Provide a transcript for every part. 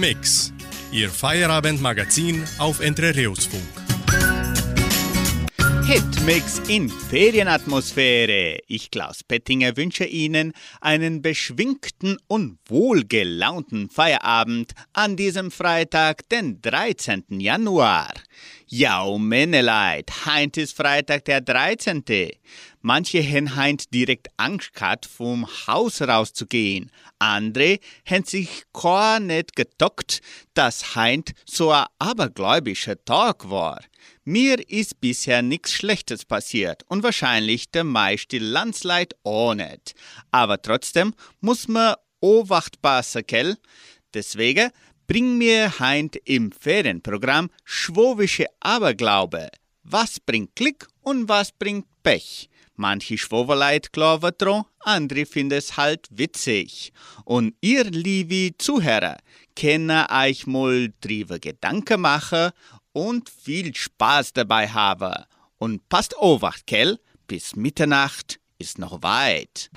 Hitmix, Ihr Feierabendmagazin auf Entre Rios Funk. Hitmix in Ferienatmosphäre. Ich, Klaus Pettinger, wünsche Ihnen einen beschwingten und wohlgelaunten Feierabend an diesem Freitag, den 13. Januar. Ja, Männeleid, heint ist Freitag der 13. Manche haben heint direkt Angst gehabt, vom Haus rauszugehen. Andere haben sich gar nicht gedockt, dass heint so ein abergläubischer Tag war. Mir ist bisher nichts Schlechtes passiert und wahrscheinlich der meiste Landsleid auch nicht. Aber trotzdem muss man owachtbar sein, Deswegen bring mir heint im Ferienprogramm schwowische Aberglaube. Was bringt Glück und was bringt Pech? Manche Schwoverleit glauben dran, andere finden es halt witzig. Und ihr, liebe Zuhörer, könnt euch mal drüber Gedanken machen und viel Spaß dabei haben. Und passt auf, Kell, bis Mitternacht ist noch weit.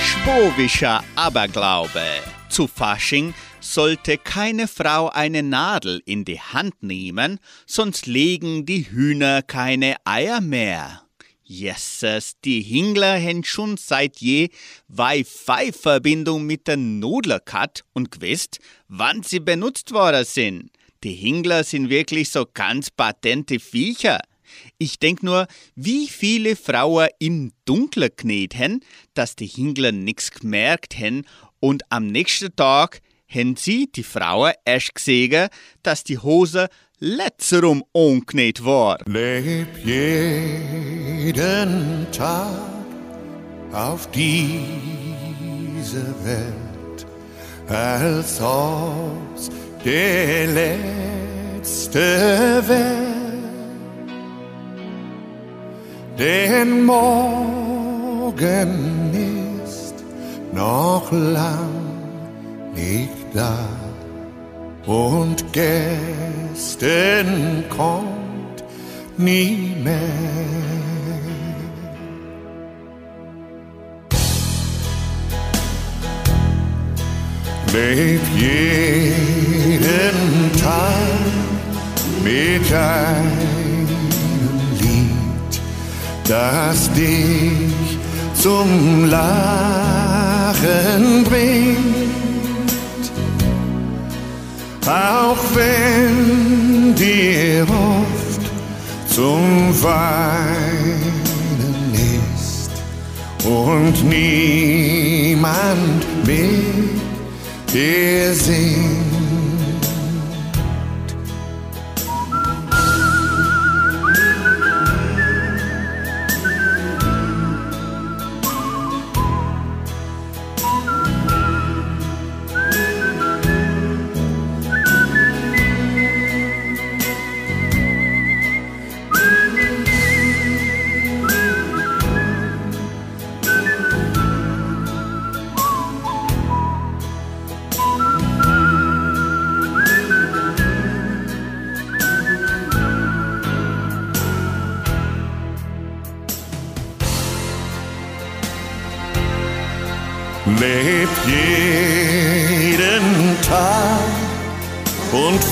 Schwowischer Aberglaube. Zu Fasching sollte keine Frau eine Nadel in die Hand nehmen, sonst legen die Hühner keine Eier mehr. Jesses, die Hingler haben schon seit je Wi-Fi-Verbindung mit der Nudler gehabt und gewusst, wann sie benutzt worden sind. Die Hingler sind wirklich so ganz patente Viecher. Ich denk nur, wie viele Frauen im Dunkeln knet hen, dass die Hingler nix gemerkt hen und am nächsten Tag hen sie, die Frauen, erst gesehen, dass die Hose letzterum unknet war. Leb jeden Tag auf dieser Welt, als ob's der letzte wäre. Denn morgen ist noch lang nicht da und gestern kommt nie mehr. Leb jeden Tag mit einem Lied, das dich zum Lachen bringt auch wenn dir oft zum Weinen ist und niemand mit dir singt.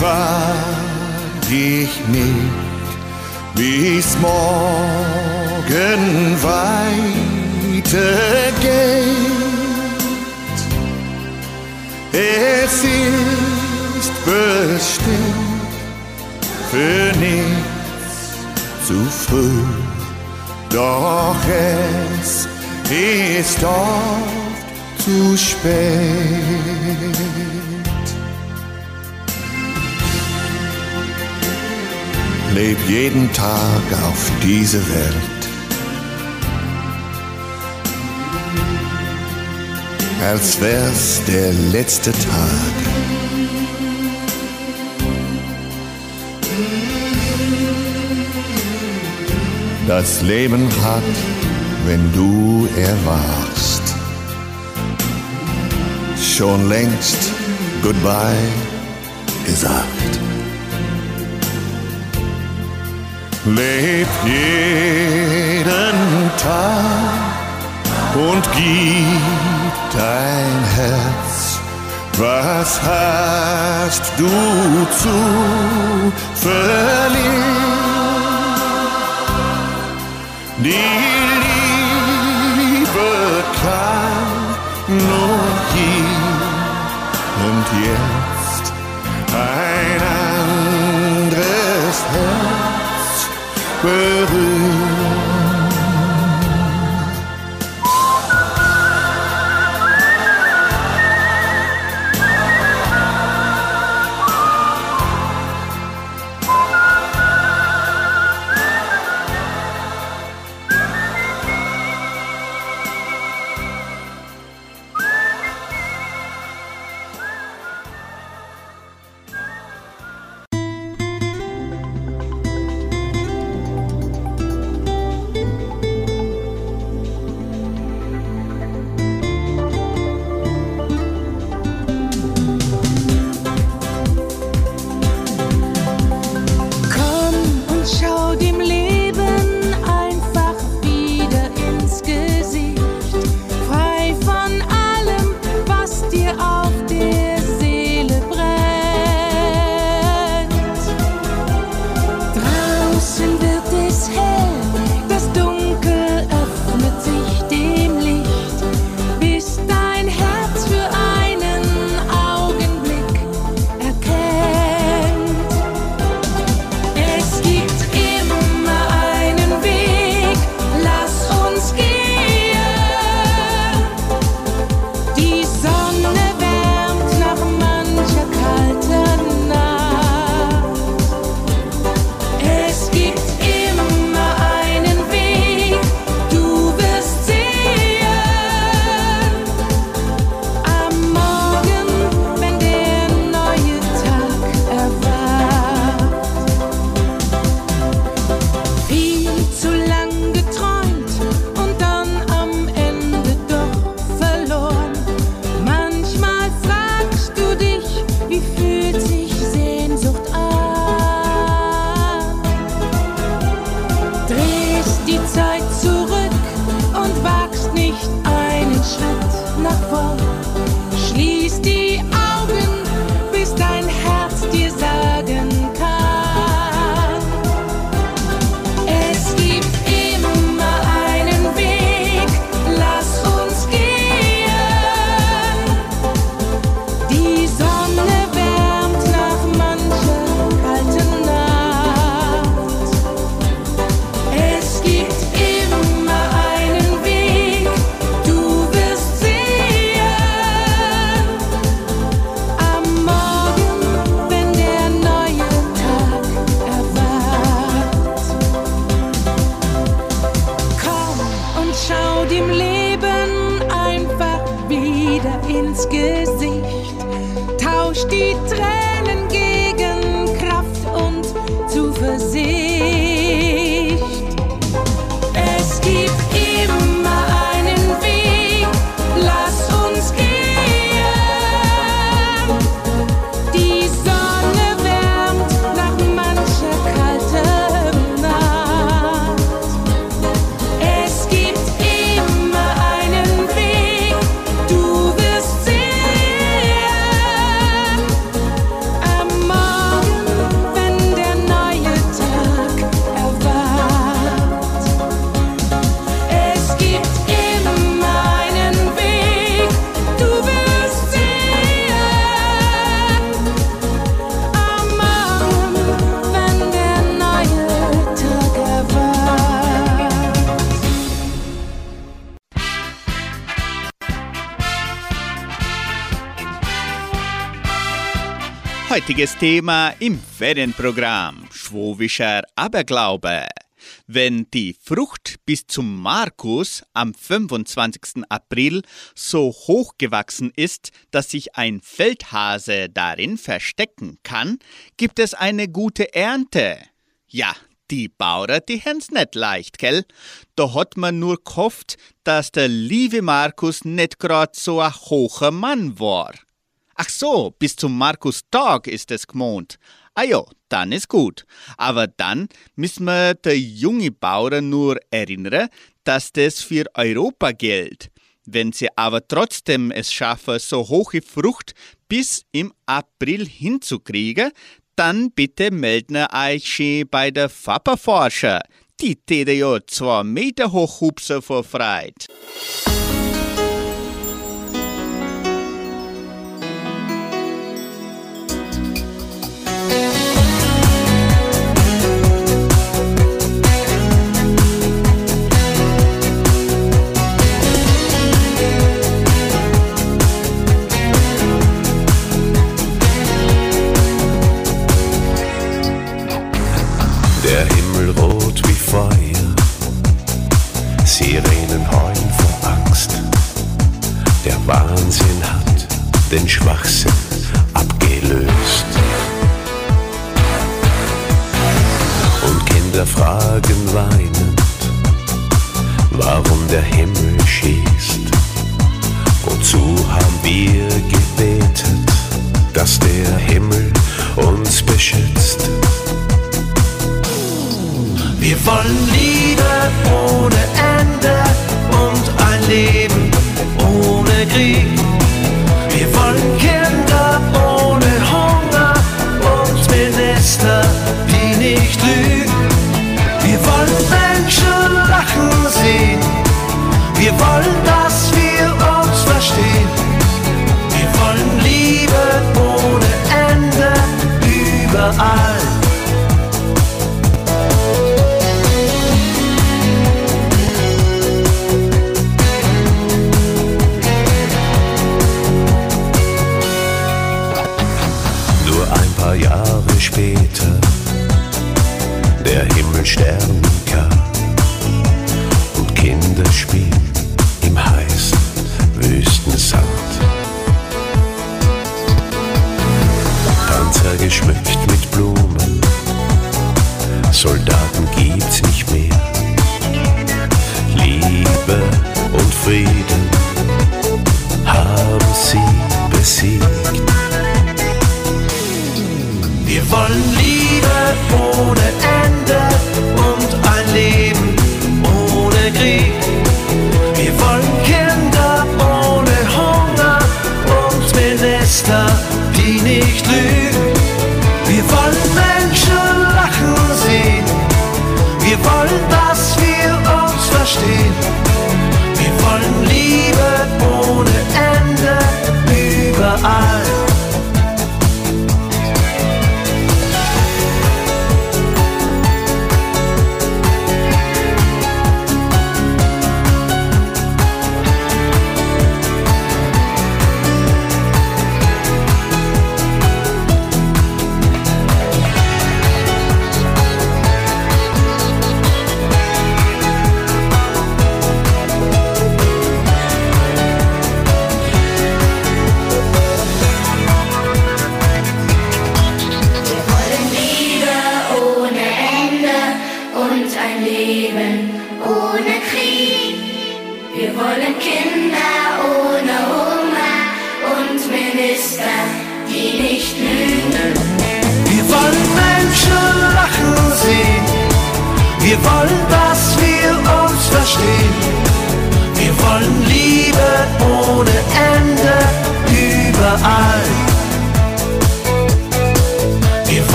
Frag dich nicht, wie's morgen weitergeht. Es ist bestimmt für nichts zu früh, doch es ist doch zu spät. Leb jeden Tag auf diese Welt, als wär's der letzte Tag. Das Leben hat, wenn du erwachst schon längst Goodbye gesagt. Leb jeden Tag und gib dein Herz. Was hast du zu verlieren? Die Liebe kann nur peureux. Heutiges Thema im Ferienprogramm: Schwowischer Aberglaube. Wenn die Frucht bis zum Markus am 25. April so hoch gewachsen ist, dass sich ein Feldhase darin verstecken kann, gibt es eine gute Ernte. Ja, die Bauer, die haben's nicht leicht, gell? Da hat man nur gehofft, dass der liebe Markus nicht grad so ein hoher Mann war. Ach so, bis zum Markustag ist es gemohnt. Ah ja, dann ist gut. Aber dann müssen wir die junge Bauern nur erinnern, dass das für Europa gilt. Wenn sie aber trotzdem es schaffen, so hohe Frucht bis im April hinzukriegen, dann bitte melden euch schon bei der Fapperforscher. Die täte ja zwei Meter hoch hupsen vor Freit. Den Schwachsinn abgelöst. Und Kinder fragen weinend, warum der Himmel schießt. Wozu haben wir gebetet, dass der Himmel uns beschützt? Wir wollen Liebe ohne Ende und ein Leben ohne Energy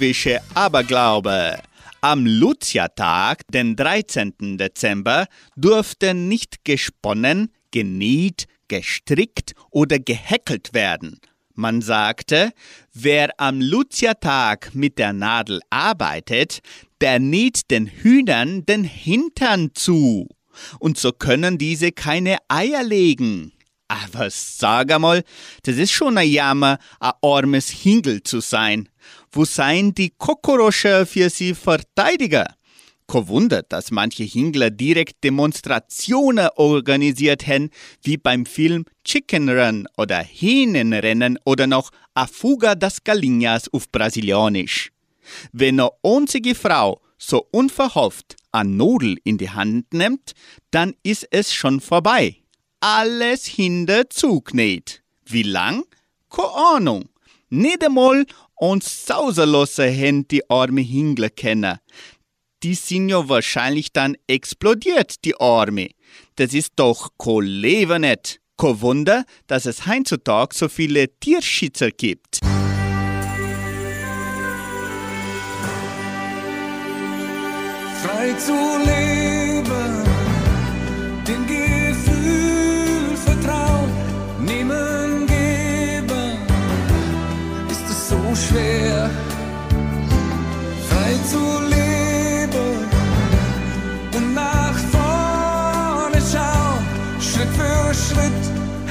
Swowische Aberglaube. Am Lucia-Tag, den 13. Dezember, durfte nicht gesponnen, genäht, gestrickt oder gehäkelt werden. Man sagte, wer am Lucia-Tag mit der Nadel arbeitet, der näht den Hühnern den Hintern zu. Und so können diese keine Eier legen. Aber sag einmal, das ist schon ein Jammer, ein armes Hingel zu sein. Wo seien die Kokoroscher für sie Verteidiger? Kein Wunder, dass manche Hingler direkt Demonstrationen organisiert haben, wie beim Film Chicken Run oder Hähnenrennen oder noch A Fuga das Galinhas auf Brasilianisch. Wenn eine einzige Frau so unverhofft ein Nudel in die Hand nimmt, dann ist es schon vorbei. Alles hinter zugnäht. Wie lang? Keine Ahnung. Nicht einmal uns sauserlosse hen die arme Hingler kennen die sind ja wahrscheinlich dann explodiert, die Arme. Das ist doch kein Leben nicht. Kein Wunder, dass es heutzutage so viele Tierschützer gibt. Frei zu leben, schwer. Frei zu leben und nach vorne schauen, Schritt für Schritt,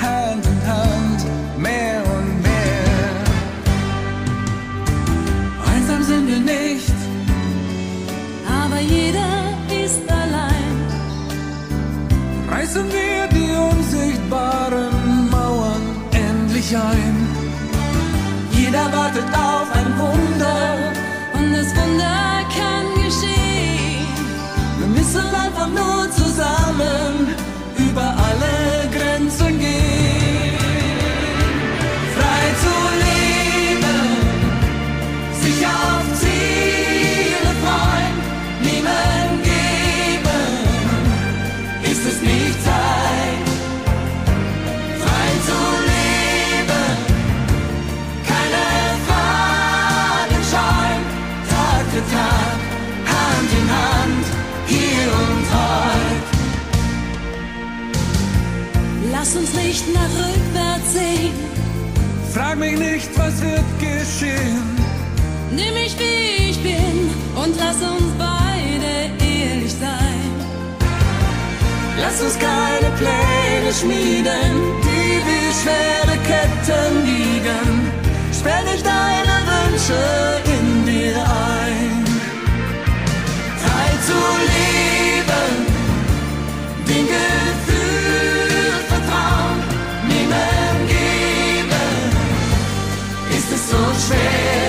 Hand in Hand, mehr und mehr. Einsam sind wir nicht. aber jeder ist allein. reißen wir die unsichtbaren Mauern endlich ein. Jeder wartet auf ein Wunder, Und das Wunder kann geschehen. wir müssen einfach nur zusammen mich nicht, was wird geschehen. Nimm mich wie ich bin und lass uns beide ehrlich sein. Lass uns keine Pläne schmieden, die wie schwere Ketten liegen. Sperr nicht deine Wünsche in dir ein. Frei zu leben, dem Gefühl ist es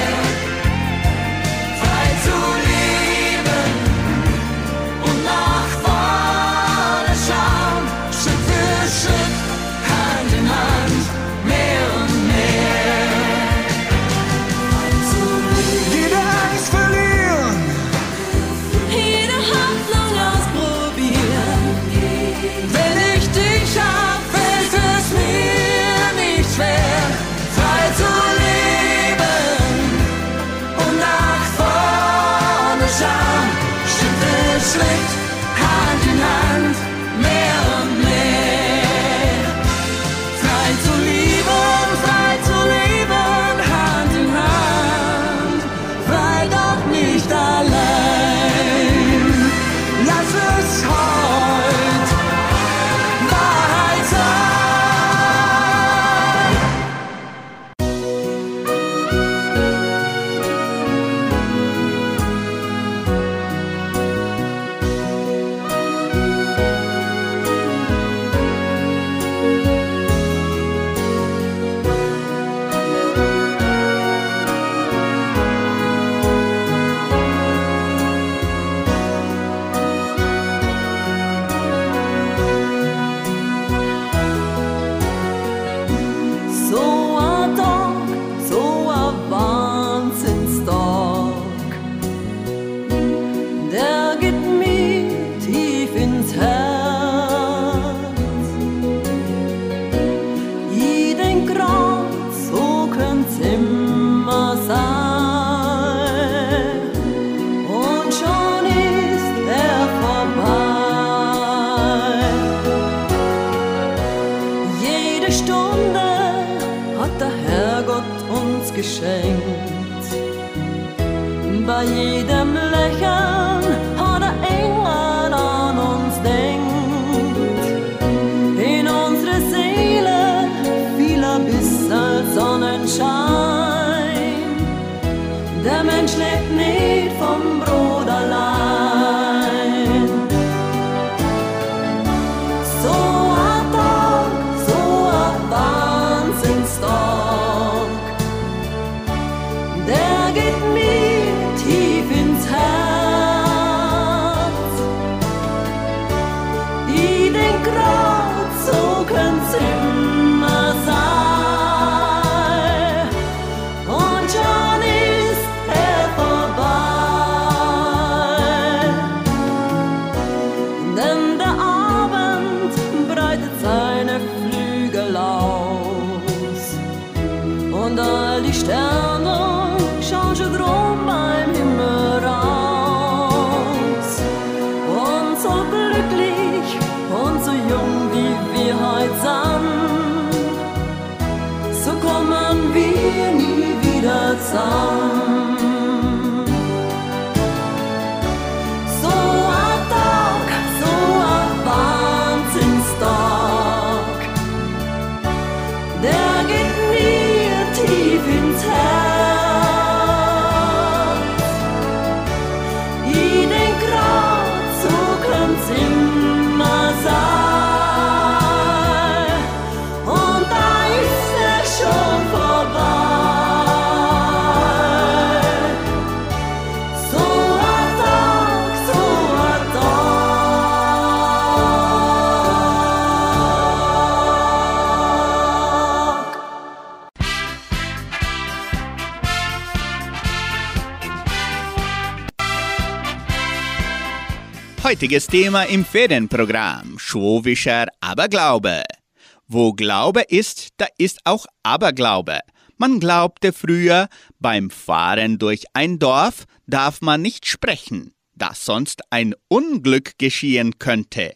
done. Heutiges Thema im Ferienprogramm: Schwowischer Aberglaube. Wo Glaube ist, da ist auch Aberglaube. Man glaubte früher, beim Fahren durch ein Dorf darf man nicht sprechen, da sonst ein Unglück geschehen könnte.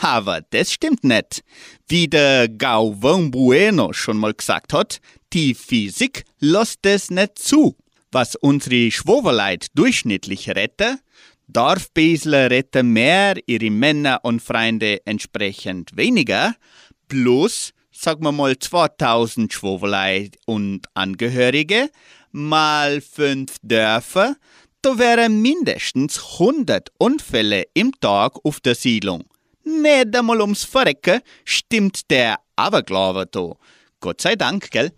Aber das stimmt nicht. Wie der Galvão Bueno schon mal gesagt hat, die Physik lässt es nicht zu. Was unsere Schwoverleit durchschnittlich rette, Dorfbesler retten mehr, ihre Männer und Freunde entsprechend weniger, plus, sagen wir mal 2000 Schwoverlei und Angehörige, mal fünf Dörfer, da wären mindestens 100 Unfälle im Tag auf der Siedlung. Nicht einmal ums Verrecken stimmt der Aberglaube da. Gott sei Dank, gell?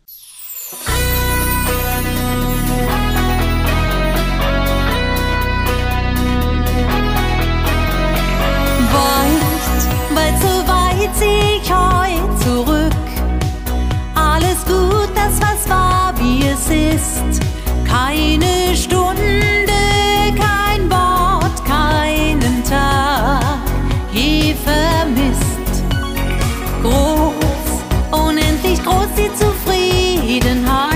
Ist. Keine Stunde, kein Wort, keinen Tag je vermisst. Groß, unendlich groß die Zufriedenheit.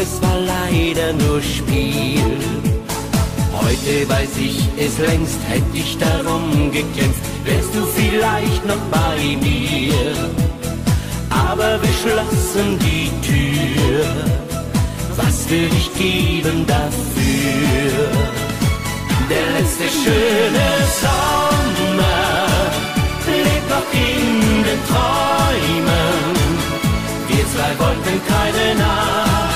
Es war leider nur Spiel. Heute weiß ich es längst, hätte ich darum gekämpft, wärst du vielleicht noch bei mir. Aber wir schlossen die Tür, was will ich geben dafür? Der letzte schöne Sommer lebt noch in den Träumen. Wir zwei wollten keine Nacht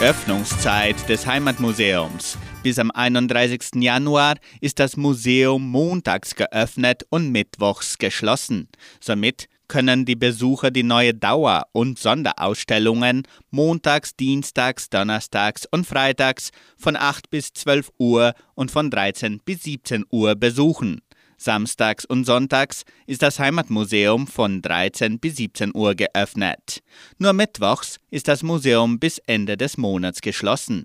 Öffnungszeit des Heimatmuseums. Bis am 31. Januar ist das Museum montags geöffnet und mittwochs geschlossen. Somit können die Besucher die neue Dauer- und Sonderausstellungen montags, dienstags, donnerstags und freitags von 8 bis 12 Uhr und von 13 bis 17 Uhr besuchen. Samstags und sonntags ist das Heimatmuseum von 13 bis 17 Uhr geöffnet. Nur mittwochs ist das Museum bis Ende des Monats geschlossen.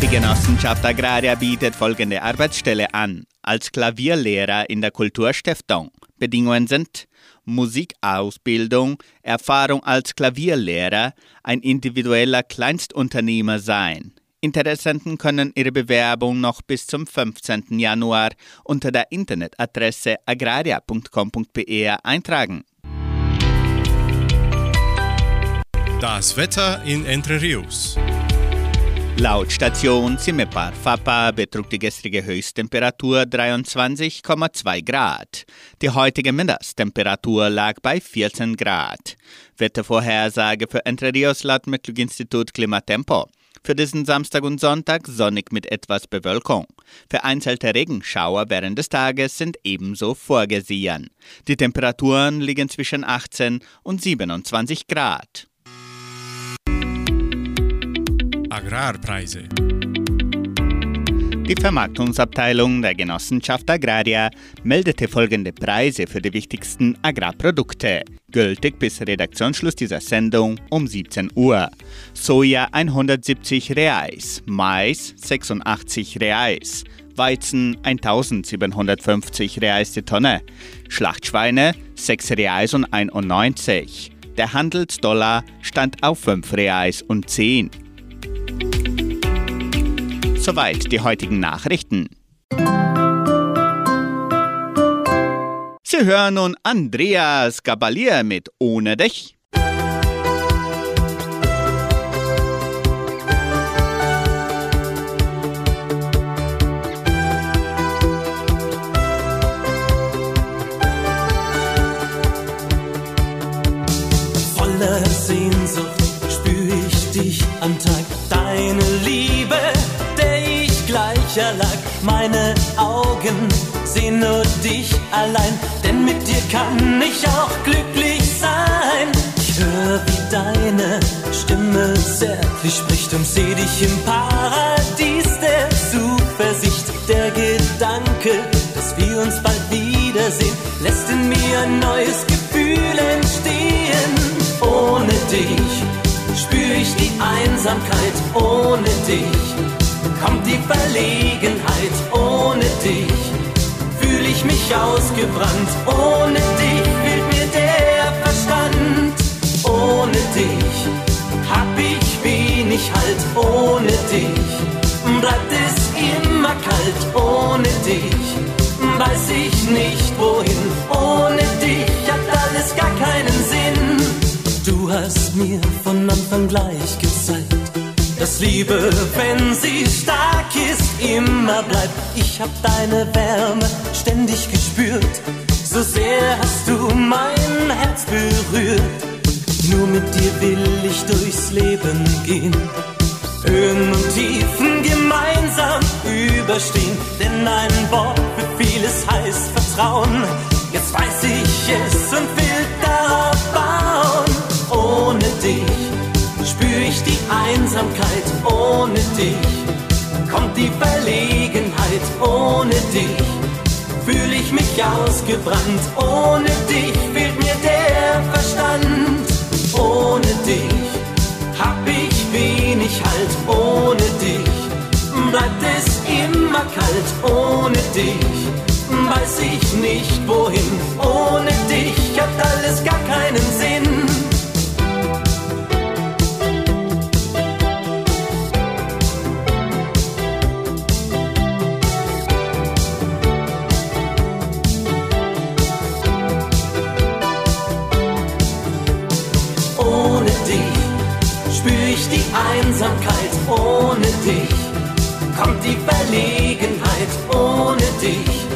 Die Genossenschaft Agraria bietet folgende Arbeitsstelle an. Als Klavierlehrer in der Kulturstiftung. Bedingungen sind Musikausbildung, Erfahrung als Klavierlehrer, ein individueller Kleinstunternehmer sein. Interessenten können ihre Bewerbung noch bis zum 15. Januar unter der Internetadresse agraria.com.br eintragen. Das Wetter in Entre Rios. Laut Station Simepar Fapa betrug die gestrige Höchsttemperatur 23,2 Grad. Die heutige Mindesttemperatur lag bei 14 Grad. Wettervorhersage für Entre Rios laut Metlog-Institut Klimatempo. Für diesen Samstag und Sonntag sonnig mit etwas Bewölkung. Vereinzelte Regenschauer während des Tages sind ebenso vorgesehen. Die Temperaturen liegen zwischen 18 und 27 Grad. Agrarpreise. Die Vermarktungsabteilung der Genossenschaft Agraria meldete folgende Preise für die wichtigsten Agrarprodukte, gültig bis Redaktionsschluss dieser Sendung um 17 Uhr. Soja 170 Reais, Mais 86 Reais, Weizen 1750 Reais die Tonne, Schlachtschweine 6 Reais und 91. Der Handelsdollar stand auf 5 Reais und 10. Soweit die heutigen Nachrichten. Sie hören nun Andreas Gabalier mit Ohne dich. Voller Sehnsucht spür ich dich am Tag. Deine Liebe, gleich erlag. Meine Augen Augen sehen nur dich allein, denn mit dir kann ich auch glücklich sein. Ich höre, wie deine Stimme zärtlich spricht und seh dich im Paradies der Zuversicht. Der Gedanke, dass wir uns bald wiedersehen, lässt in mir ein neues Gefühl entstehen. Ohne dich spür ich die Einsamkeit, ohne dich kommt die Verlegenheit, ohne dich fühle ich mich ausgebrannt, ohne dich fehlt mir der Verstand, ohne dich hab ich wenig Halt, ohne dich bleibt es immer kalt, ohne dich weiß ich nicht wohin, ohne dich hat alles gar keinen Sinn. Du hast mir von Anfang gleich gezeigt, dass Liebe, wenn sie stark ist, immer bleibt. Ich hab deine Wärme ständig gespürt, so sehr hast du mein Herz berührt. Nur mit dir will ich durchs Leben gehen. Höhen und Tiefen gemeinsam überstehen, denn ein Wort für vieles heißt Vertrauen. Jetzt weiß ich es und will darauf bauen. Ohne dich spür ich die Einsamkeit, ohne dich. Kommt die Verlegenheit, ohne dich. Fühle ich mich ausgebrannt, ohne dich. Fehlt mir der Verstand, ohne dich. Hab ich wenig Halt, ohne dich? Bleibt es immer kalt, ohne dich? Weiß ich nicht wohin, ohne dich. Hat alles gar keinen Sinn. Einsamkeit, ohne dich. Kommt die Verlegenheit, ohne dich.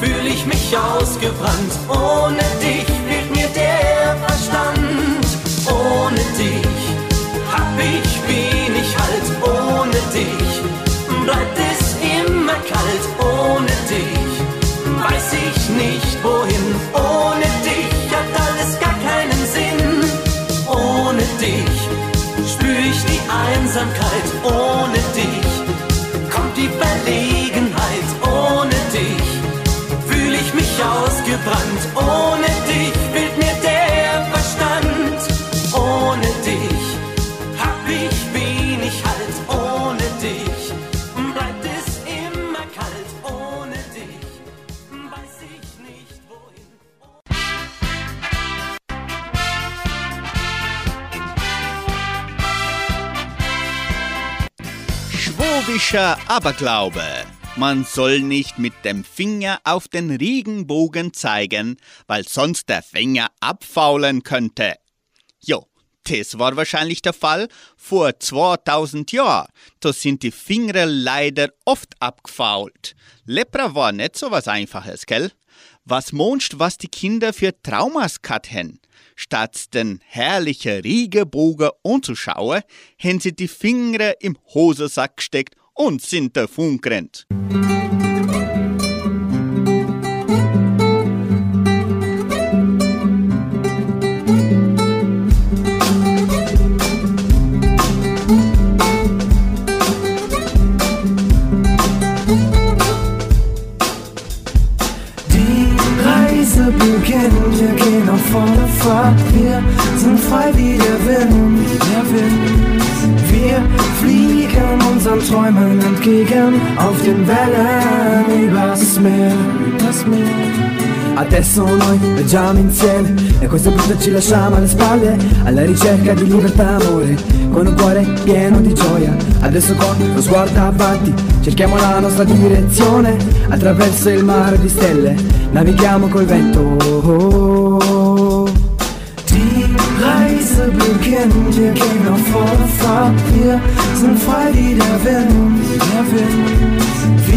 Fühle ich mich ausgebrannt, ohne dich. Fehlt mir der Verstand, ohne dich Einsamkeit, ohne dich. Kommt die Verlegenheit, ohne dich. Fühle ich mich ausgebrannt, ohne dich Schwobischer Aberglaube. Man soll nicht mit dem Finger auf den Regenbogen zeigen, weil sonst der Finger abfaulen könnte. Jo, das war wahrscheinlich der Fall vor 2000 Jahren. Da sind die Finger leider oft abgefault. Lepra war nicht so was Einfaches, gell? Was monst, was die Kinder für Traumas haben? Statt den herrlichen Regenbogen anzuschauen, haben sie die Finger im Hosensack gesteckt und sind davon gerannt. Viaggiamo insieme e questo punto ci lasciamo alle spalle alla ricerca di libertà amore con un cuore pieno di gioia. Adesso con lo sguardo avanti cerchiamo la nostra direzione attraverso il mare di stelle navighiamo col vento. Reise beginnt, wir gehen auf volle Fahrt, wir sind frei wie der Wind, der Wind.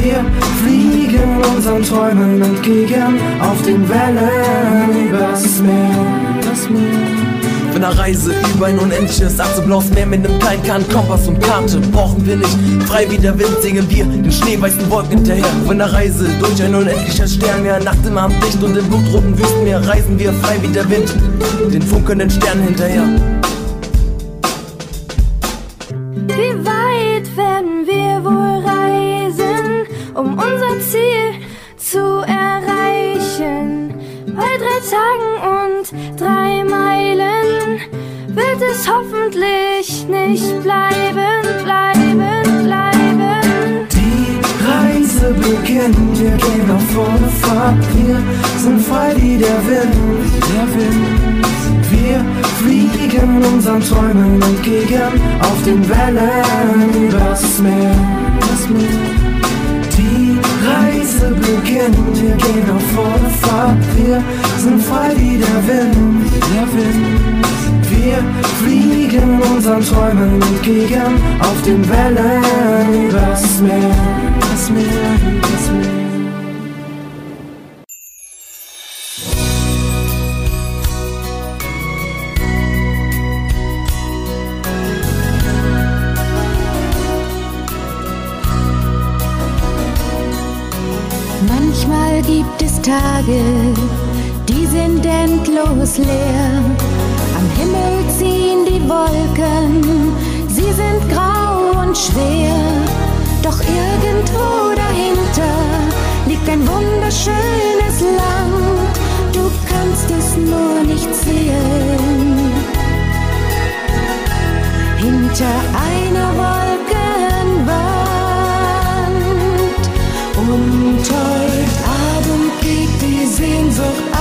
Wir fliegen unseren Träumen entgegen auf den Wellen übers Meer, das Meer. einer Reise über ein unendliches blaues Meer mit nem kleinen Kompass und Karte brauchen wir nicht. Frei wie der Wind singen wir den schneeweißen Wolken hinterher. Auf einer Reise durch ein unendliches Sternmeer, Nacht im Abend dicht und im blutroten Wüstenmeer reisen wir frei wie der Wind, den funkelnden Sternen hinterher. Beginnt, wir gehen auf volle Fahrt, wir sind frei wie der Wind, der Wind. Wir fliegen unseren Träumen entgegen auf den Wellen übers Meer, das Meer. Die Reise beginnt, wir gehen auf volle Fahrt, wir sind frei wie der Wind, der Wind. Wir fliegen unseren Träumen entgegen auf den Wellen übers Meer, das Meer, das Meer. Manchmal gibt es Tage, die sind endlos leer. Am Himmel ziehen die Wolken, sie sind grau und schwer. Doch irgendwo dahinter liegt ein wunderschönes Land, du kannst es nur nicht sehen. Hinter einer Wolkenwand heute Abend geht die Sehnsucht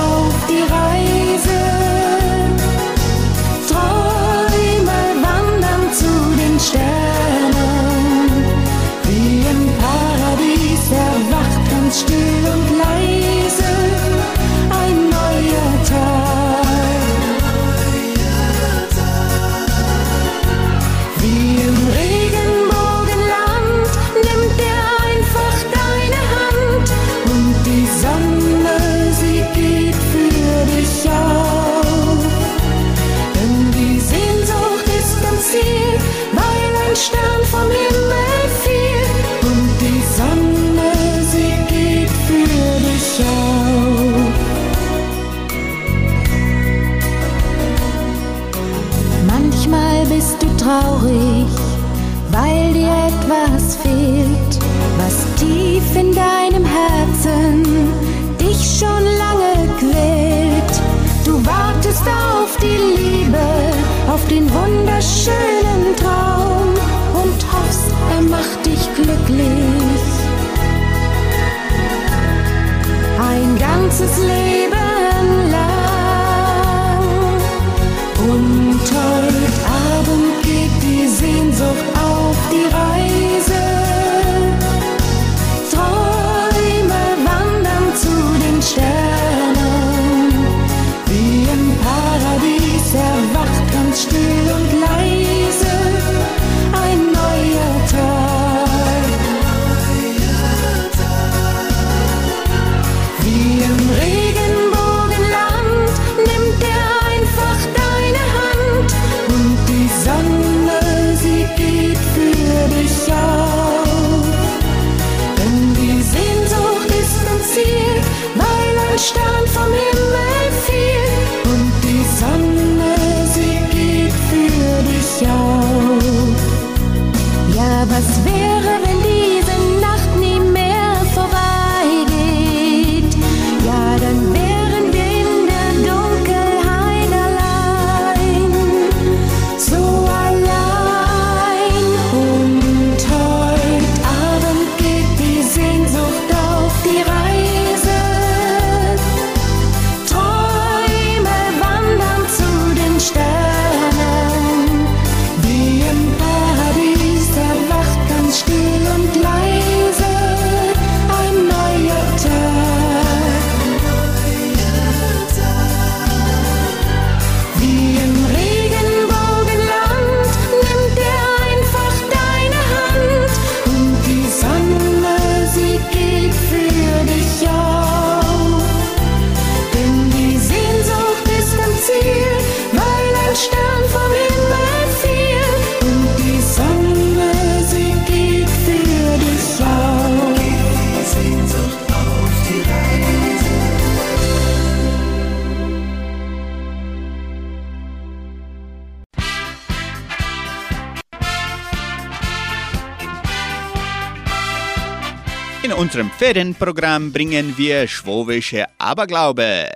unserem Ferienprogramm bringen wir schwowische Aberglaube.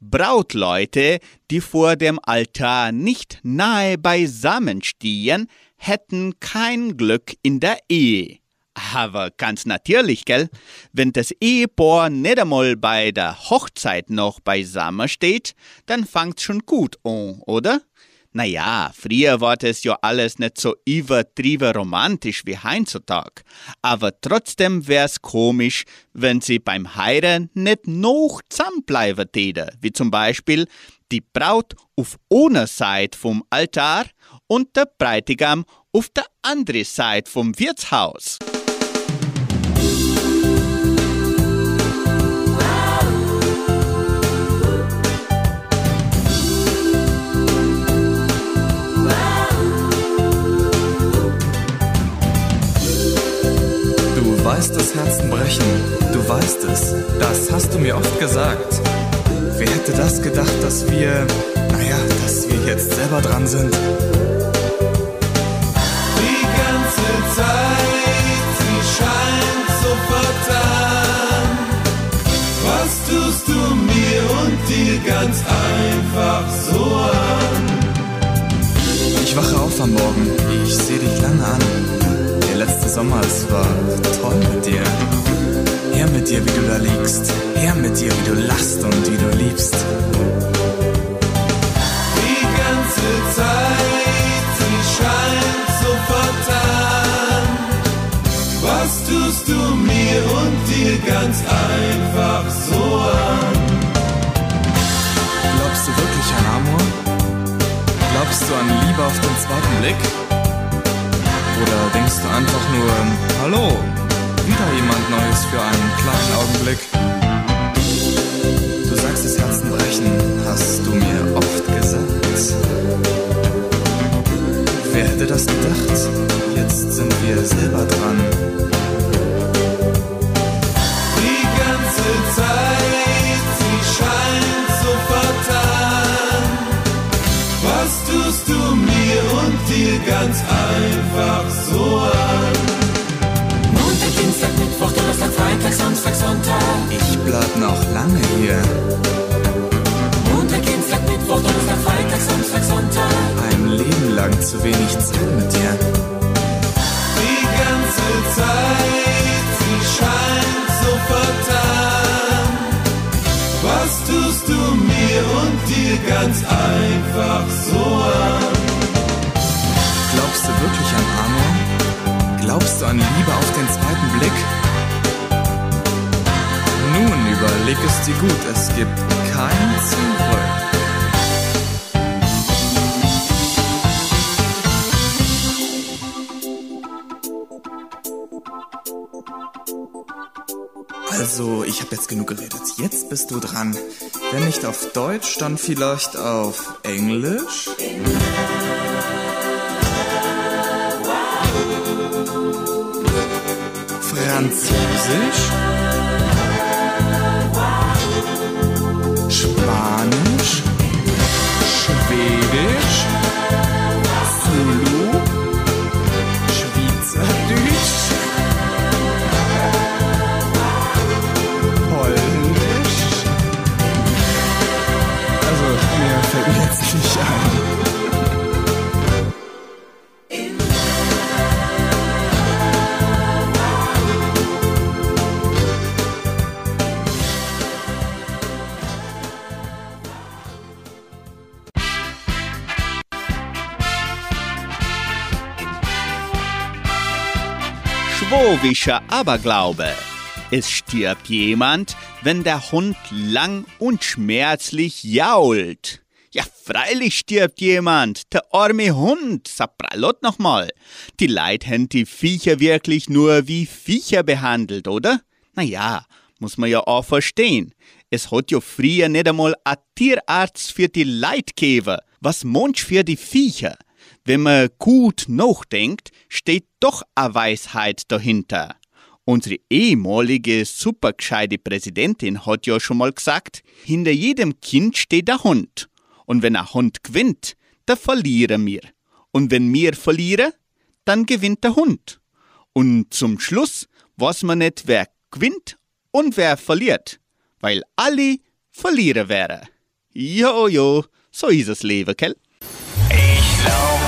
Brautleute, die vor dem Altar nicht nahe beisammen stehen, hätten kein Glück in der Ehe. Aber ganz natürlich, gell? Wenn das Ehepaar nicht einmal bei der Hochzeit noch beisammen steht, dann fangt's schon gut an, oder? Naja, früher war das ja alles nicht so übertrieben romantisch wie heutzutage. Aber trotzdem wär's komisch, wenn sie beim Heiraten nicht noch zusammenbleiben täte, wie zum Beispiel die Braut auf einer Seite vom Altar und der Bräutigam auf der anderen Seite vom Wirtshaus. Du weißt das Herzen brechen, du weißt es, das hast du mir oft gesagt. Wer hätte das gedacht, dass wir, naja, dass wir jetzt selber dran sind? Die ganze Zeit, sie scheint so vertan. Was tust du mir und dir ganz einfach so an? Ich wache auf am Morgen, ich sehe dich lange an. Der letzte Sommer, es war toll mit dir. Her mit dir, wie du da liegst. Her mit dir, wie du lachst und wie du liebst. Die ganze Zeit, sie scheint so vertan. Was tust du mir und dir ganz einfach so an? Glaubst du wirklich an Amor? Glaubst du an Liebe auf den zweiten Blick? Oder denkst du einfach nur, hallo, wieder jemand Neues für einen kleinen Augenblick? Du sagst, das Herzen brechen, hast du mir oft gesagt. Wer hätte das gedacht? Jetzt sind wir selber dran. Ganz einfach so an? Montag, Dienstag, Mittwoch, Donnerstag, Freitag, Samstag, Sonntag. Ich bleib noch lange hier. Montag, Dienstag, Mittwoch, Donnerstag, Freitag, Samstag, Sonntag. Ein Leben lang zu wenig Zeit mit dir. Die ganze Zeit, sie scheint so vertan. Was tust du mir und dir ganz einfach so an? Wirklich an Amor? Glaubst du an Liebe auf den zweiten Blick? Nun überleg es dir gut, es gibt kein Zurück. Also, ich habe jetzt genug geredet. Jetzt bist du dran. Wenn nicht auf Deutsch, dann vielleicht auf Englisch? Französisch? ansiosos. Schwowischer Aberglaube. Es stirbt jemand, wenn der Hund lang und schmerzlich jault. Ja, freilich stirbt jemand, der arme Hund, sapralot nochmal. Die Leid haben die Viecher wirklich nur wie Viecher behandelt, oder? Na ja, muss man ja auch verstehen. Es hat ja früher nicht einmal a Tierarzt für die Leidgeber. Was Mensch für die Viecher? Wenn man gut nachdenkt, steht doch a Weisheit dahinter. Unsere ehemalige supergescheite Präsidentin hat ja schon mal gesagt, hinter jedem Kind steht der Hund. Und wenn ein Hund gewinnt, dann verlieren wir. Und wenn wir verlieren, dann gewinnt der Hund. Und zum Schluss weiß man nicht, wer gewinnt und wer verliert, weil alle Verlierer wären. Jojo, so ist das Leben, gell? Ich lauf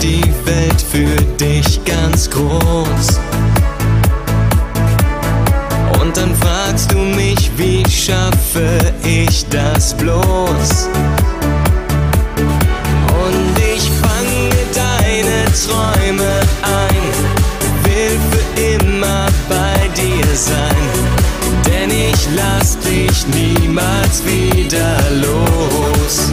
die Welt für dich ganz groß. Und dann fragst du mich, wie schaffe ich das bloß? Und ich fange deine Träume ein, will für immer bei dir sein, denn ich lass dich niemals wieder los.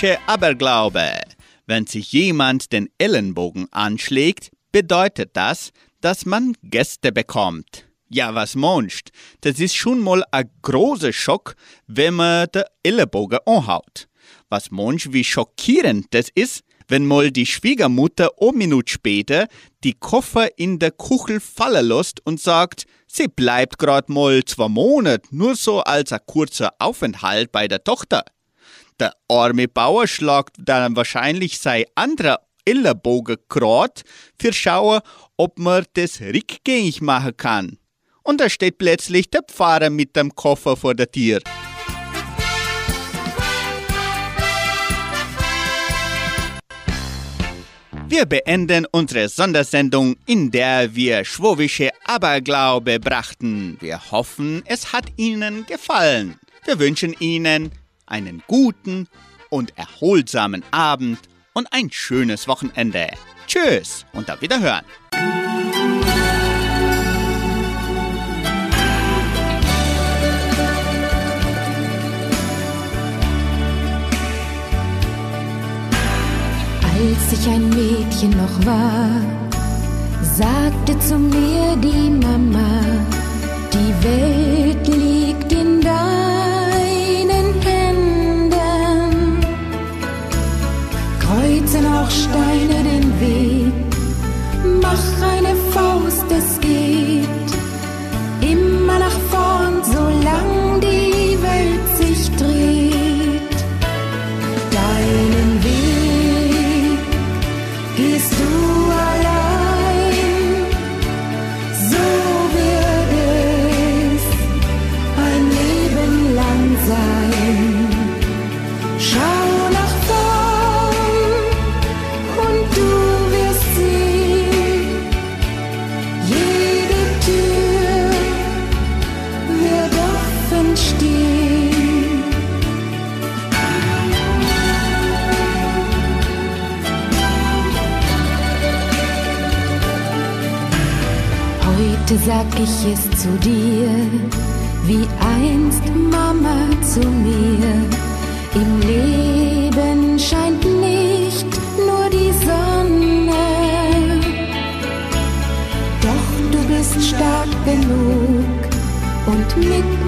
Schwowische Aberglaube. Wenn sich jemand den Ellenbogen anschlägt, bedeutet das, dass man Gäste bekommt. Ja, was monst? Das ist schon mal ein großer Schock, wenn man den Ellenbogen anhaut. Was monst, wie schockierend das ist, wenn mal die Schwiegermutter eine Minute später die Koffer in der Kuchel fallen lässt und sagt, sie bleibt grad mal zwei Monate nur so als ein kurzer Aufenthalt bei der Tochter der arme Bauer schlagt dann wahrscheinlich sein anderer Ellenbogen gerade für schauen, ob man das rückgängig machen kann. Und da steht plötzlich der Pfarrer mit dem Koffer vor der Tür. Wir beenden unsere Sondersendung, in der wir schwowische Aberglaube brachten. Wir hoffen, es hat Ihnen gefallen. Wir wünschen Ihnen einen guten und erholsamen Abend und ein schönes Wochenende. Tschüss und auf Wiederhören. Als ich ein Mädchen noch war, sagte zu mir die Mama, die Welt mach Steine den Weg, mach eine Faust, es geht. Heute sag ich es zu dir, wie einst Mama zu mir. Im Leben scheint nicht nur die Sonne, doch du bist stark genug und mit